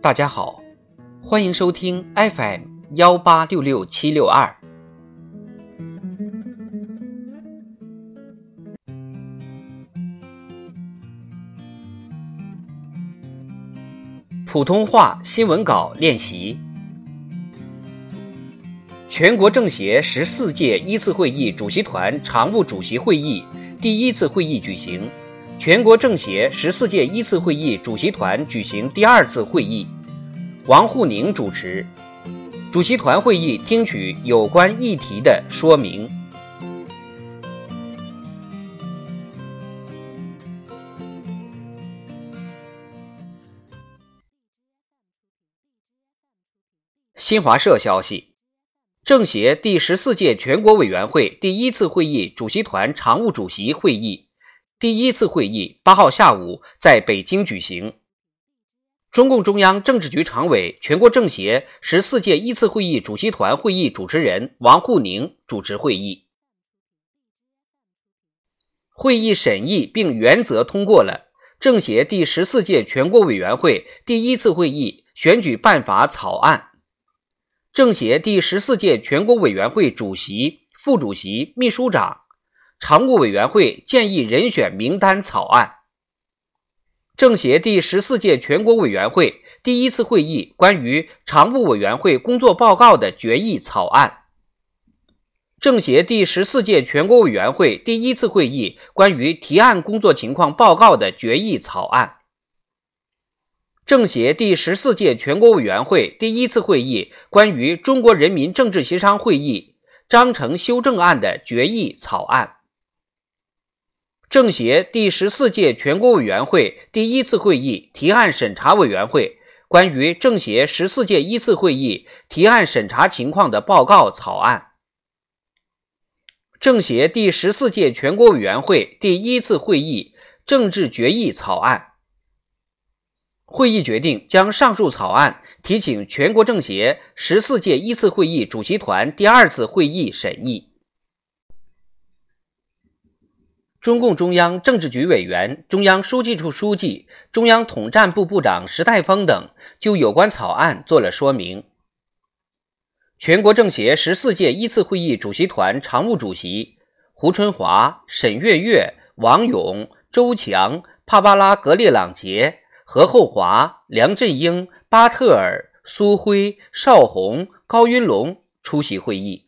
大家好，欢迎收听 FM 幺八六六七六二。普通话新闻稿练习。全国政协十四届一次会议主席团常务主席会议第一次会议举行。全国政协十四届一次会议主席团举行第二次会议，王沪宁主持。主席团会议听取有关议题的说明。新华社消息，政协第十四届全国委员会第一次会议主席团常务主席会议。第一次会议八号下午在北京举行。中共中央政治局常委、全国政协十四届一次会议主席团会议主持人王沪宁主持会议。会议审议并原则通过了政协第十四届全国委员会第一次会议选举办法草案、政协第十四届全国委员会主席、副主席、秘书长。常务委员会建议人选名单草案，政协第十四届全国委员会第一次会议关于常务委员会工作报告的决议草案，政协第十四届全国委员会第一次会议关于提案工作情况报告的决议草案，政协第十四届全国委员会第一次会议关于中国人民政治协商会议章程修正案的决议草案。政协第十四届全国委员会第一次会议提案审查委员会关于政协十四届一次会议提案审查情况的报告草案，政协第十四届全国委员会第一次会议政治决议草案。会议决定将上述草案提请全国政协十四届一次会议主席团第二次会议审议。中共中央政治局委员、中央书记处书记、中央统战部部长石泰峰等就有关草案作了说明。全国政协十四届一次会议主席团常务主席胡春华、沈月月、王勇、周强、帕巴拉格列朗杰、何厚华、梁振英、巴特尔、苏辉、邵宏、高云龙出席会议。